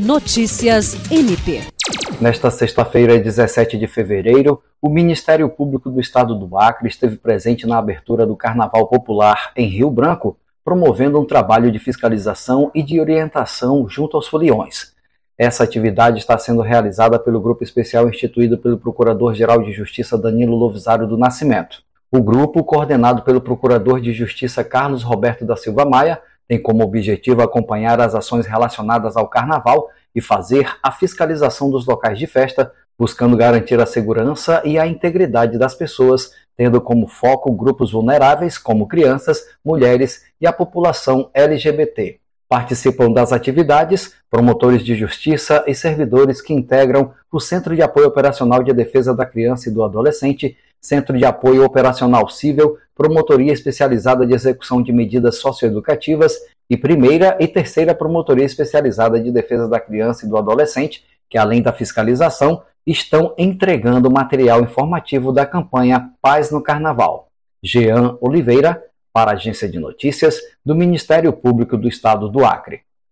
Notícias MP. Nesta sexta-feira, 17 de fevereiro, o Ministério Público do Estado do Acre esteve presente na abertura do Carnaval Popular em Rio Branco, promovendo um trabalho de fiscalização e de orientação junto aos foliões. Essa atividade está sendo realizada pelo grupo especial instituído pelo Procurador-Geral de Justiça Danilo Lovisário do Nascimento. O grupo, coordenado pelo Procurador de Justiça Carlos Roberto da Silva Maia, tem como objetivo acompanhar as ações relacionadas ao carnaval e fazer a fiscalização dos locais de festa, buscando garantir a segurança e a integridade das pessoas, tendo como foco grupos vulneráveis como crianças, mulheres e a população LGBT. Participam das atividades promotores de justiça e servidores que integram o Centro de Apoio Operacional de Defesa da Criança e do Adolescente, Centro de Apoio Operacional Cível, Promotoria Especializada de Execução de Medidas Socioeducativas e Primeira e Terceira Promotoria Especializada de Defesa da Criança e do Adolescente, que além da fiscalização, estão entregando material informativo da campanha Paz no Carnaval. Jean Oliveira, para a Agência de Notícias do Ministério Público do Estado do Acre.